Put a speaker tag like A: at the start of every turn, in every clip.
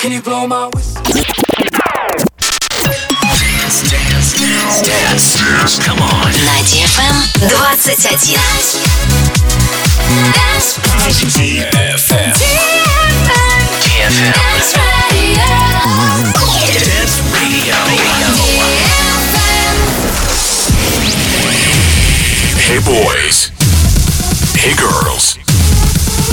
A: Can you blow my whistle?
B: Dance, dance, dance, dance. Come on.
C: На DFM 21.
B: Dance. DFM. DFM.
C: Dance radio.
B: Dance radio. Hey boys. Hey girls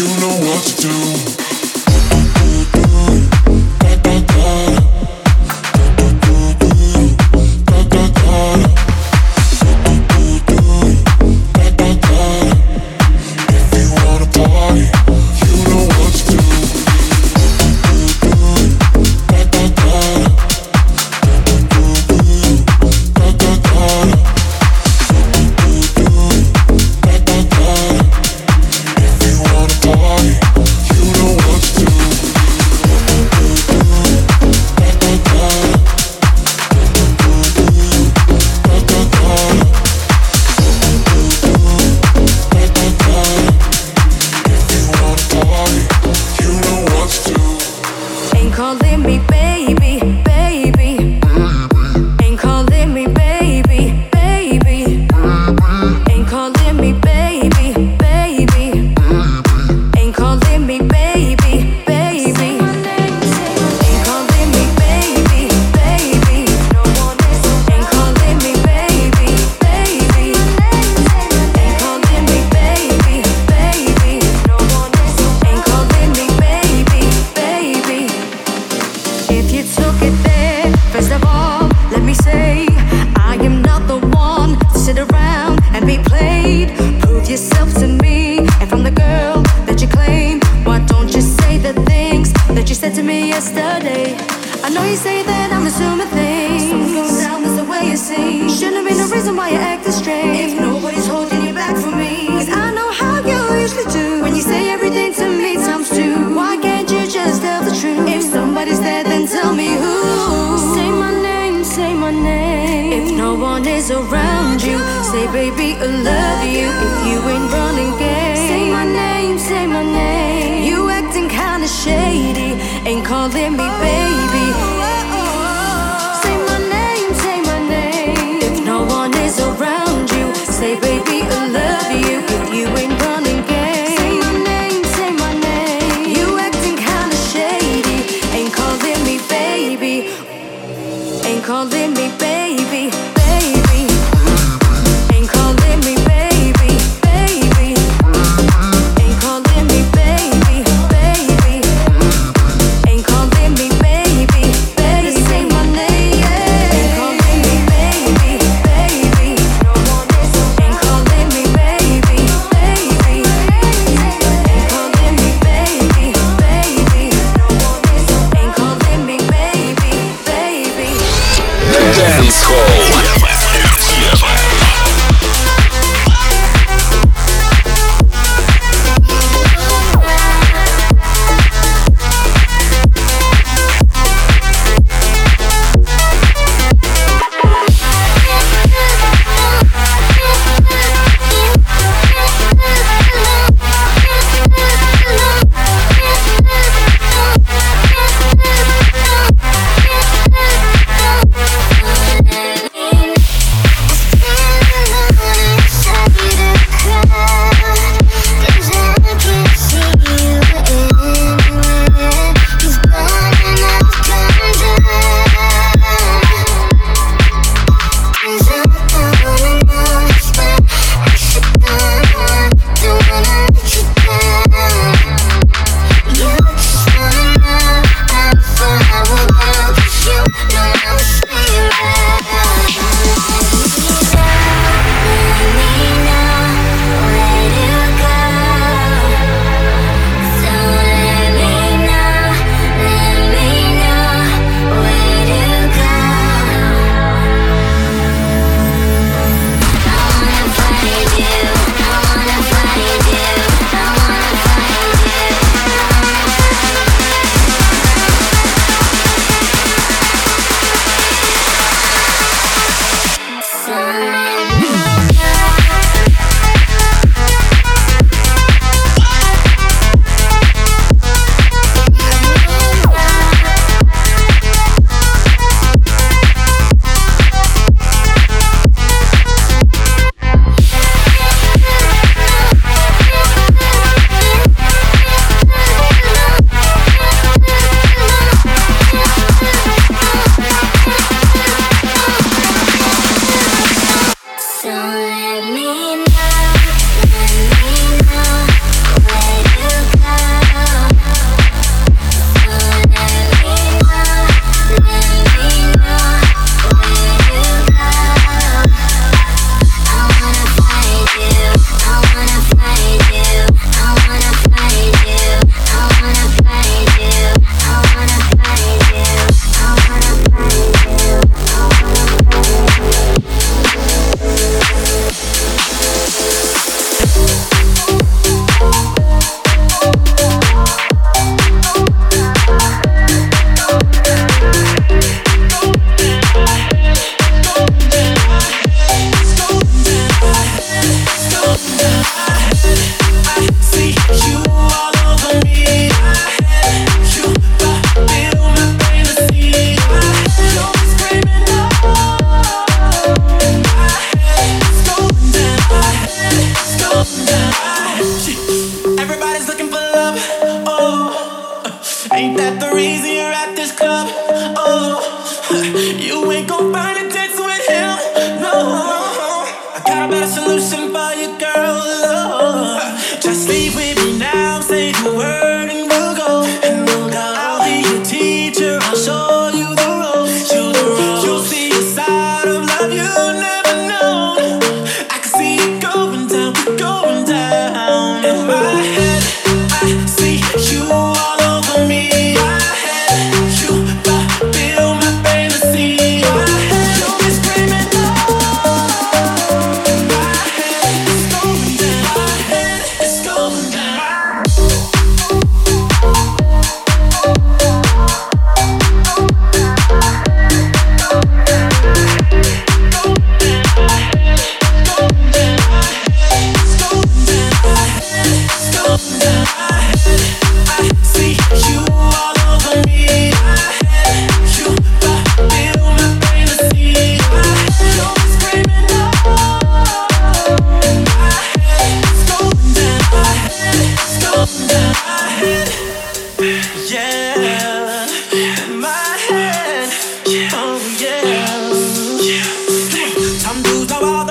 D: You know what to do.
E: is around you. Say, baby, I love you. If you ain't running gay, say my name, say my name. You acting kinda shady, ain't calling me oh. baby.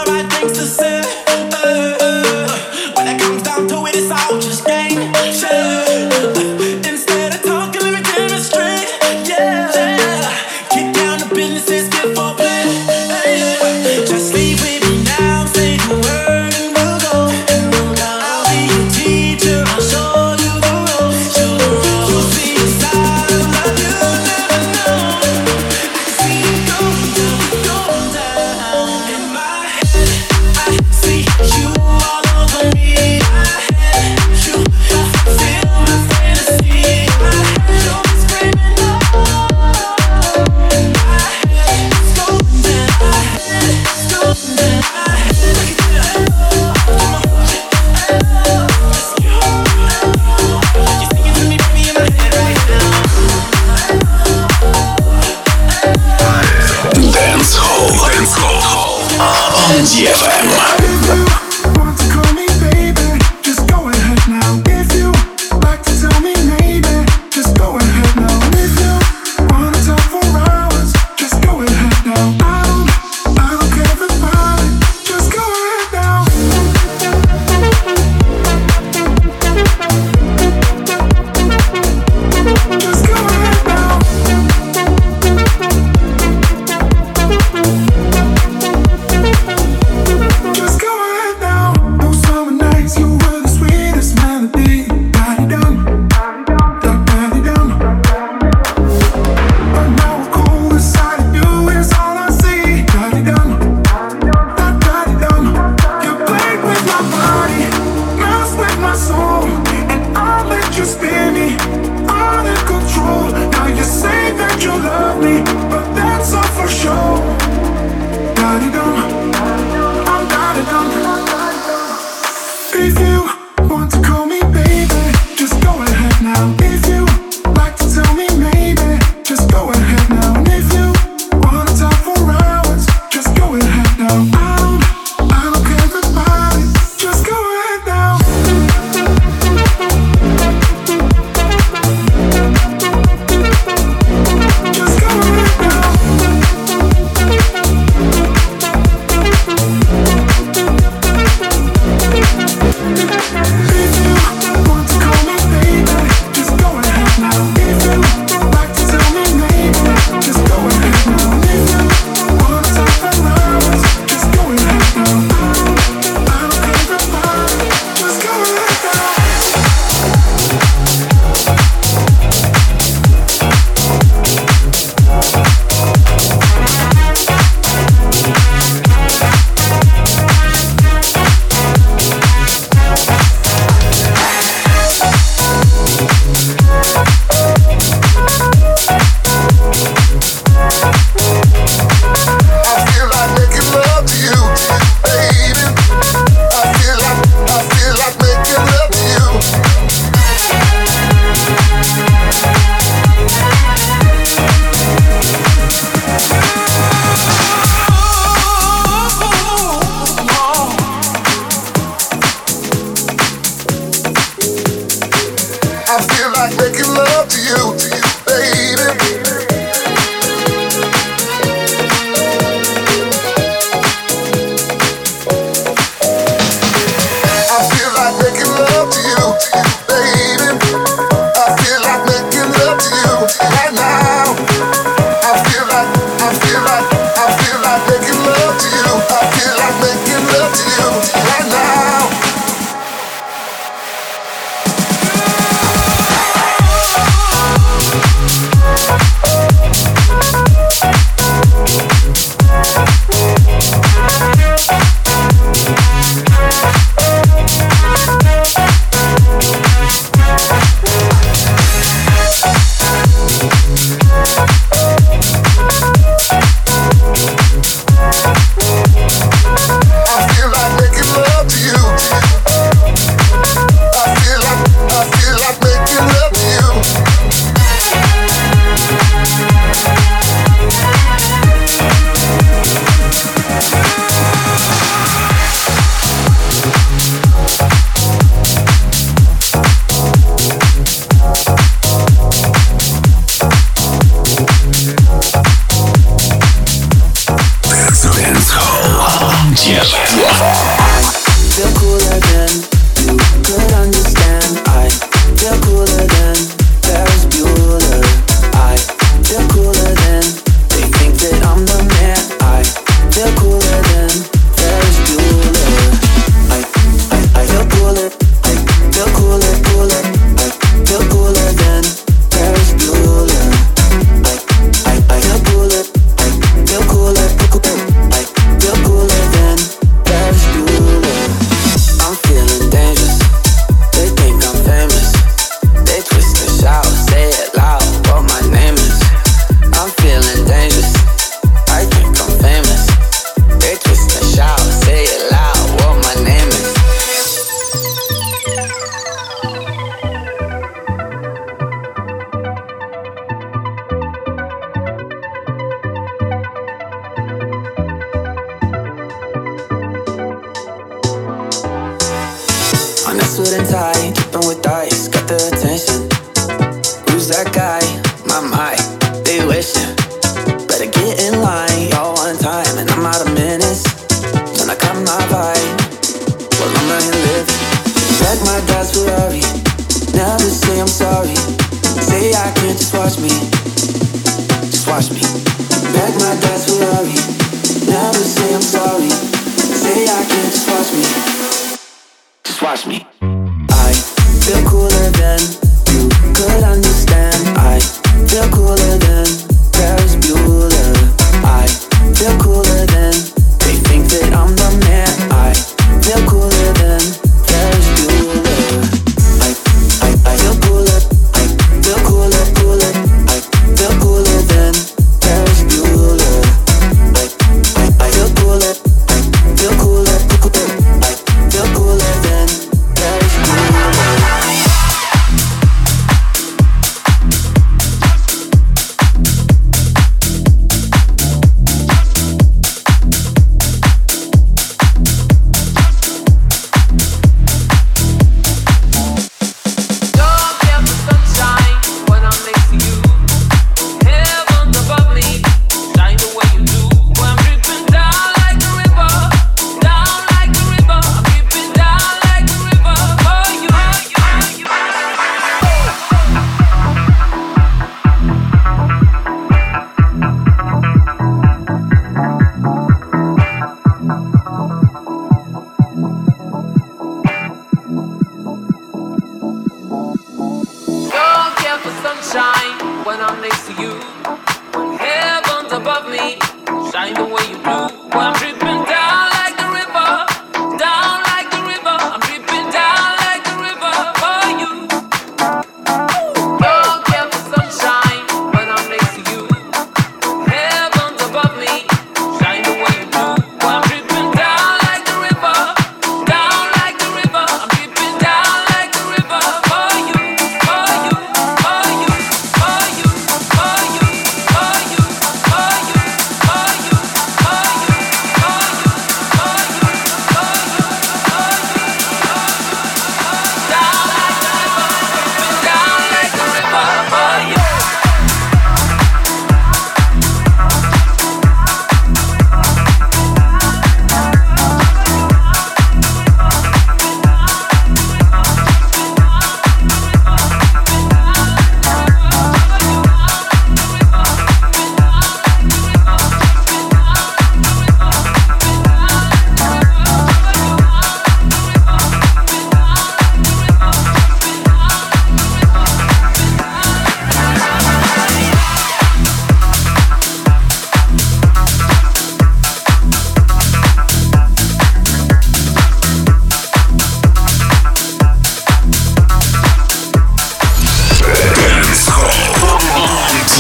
F: Just to ahead.
G: me.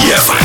D: Yes.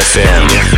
D: Hall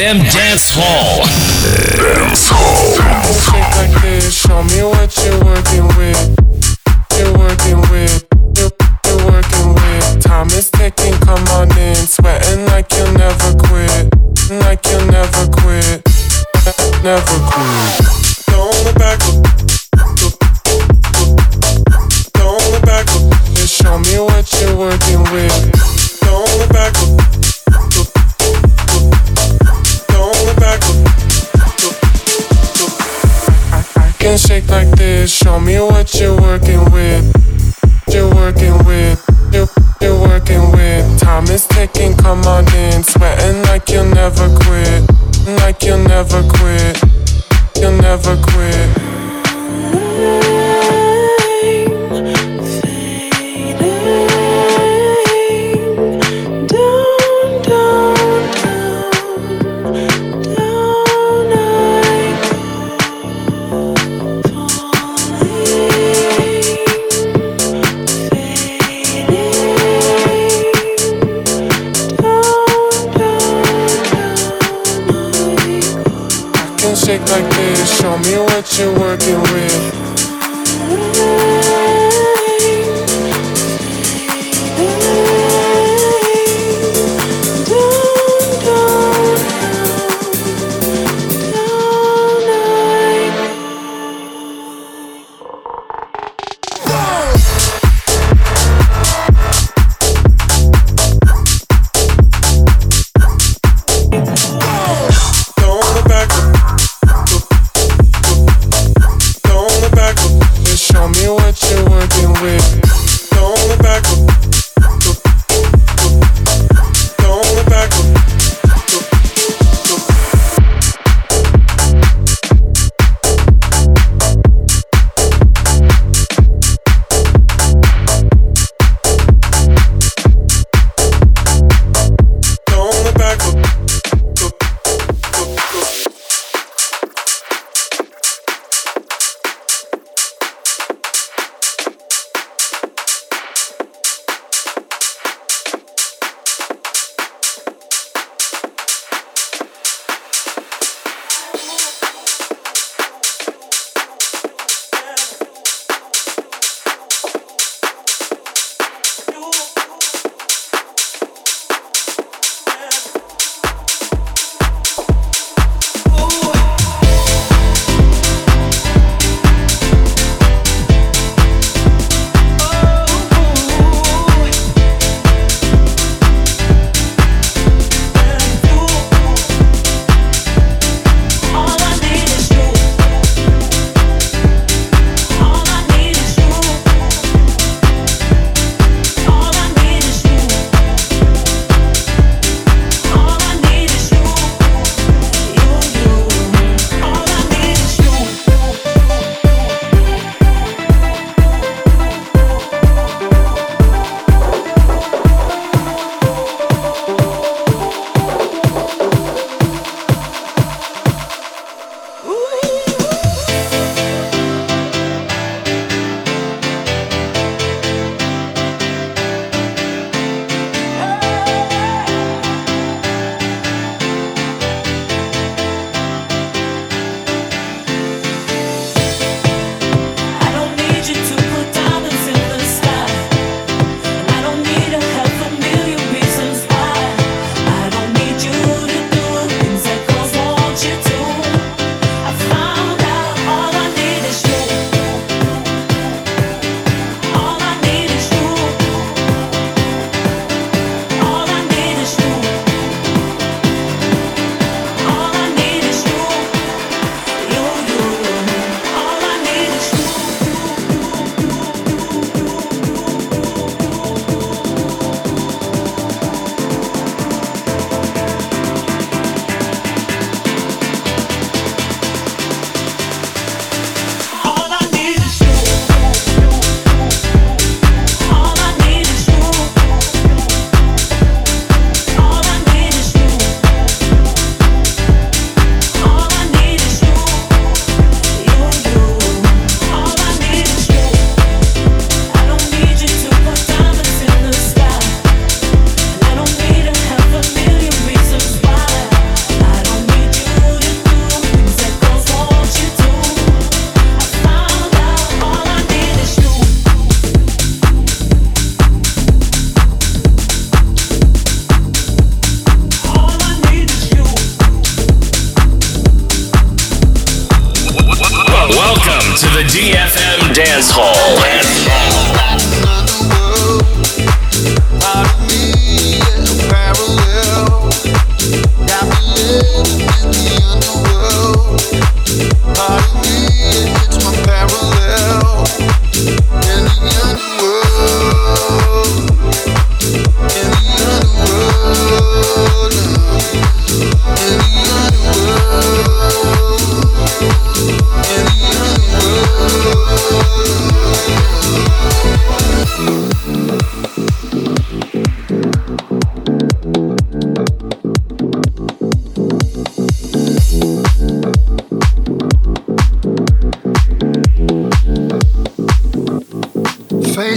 H: Them Dance
I: Hall.
J: Dance Hall.
K: Like this, show me what you're working with. You're working with. You're, you're working with. Time is ticking, come on in. Sweating like you'll never quit. Like you'll never quit. Never quit.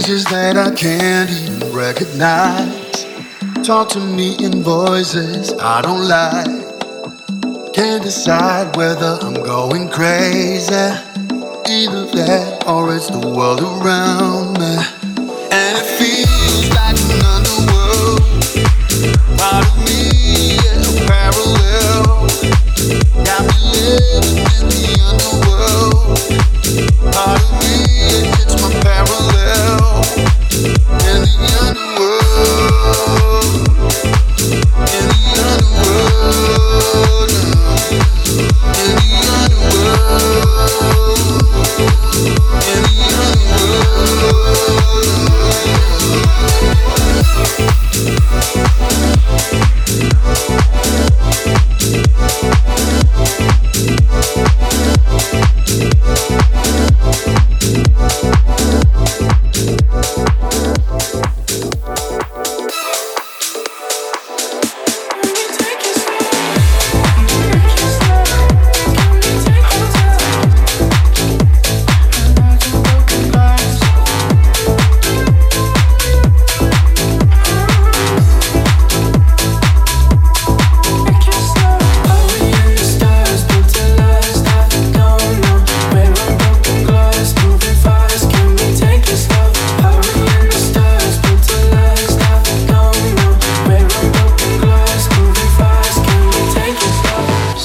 L: Faces that I can't even recognize. Talk to me in voices I don't like. Can't decide whether I'm going crazy. Either that or it's the world around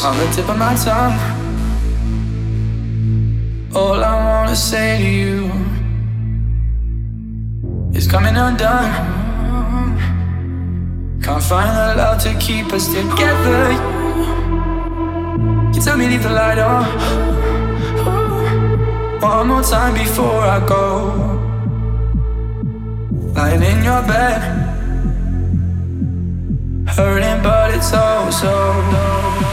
A: on the tip of my tongue. All I wanna say to you is coming undone. Can't find the love to keep us together. You tell me leave the light on. One more time before I go. Lying in your bed, hurting, but it's oh so. Are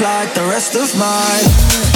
M: like the rest of mine.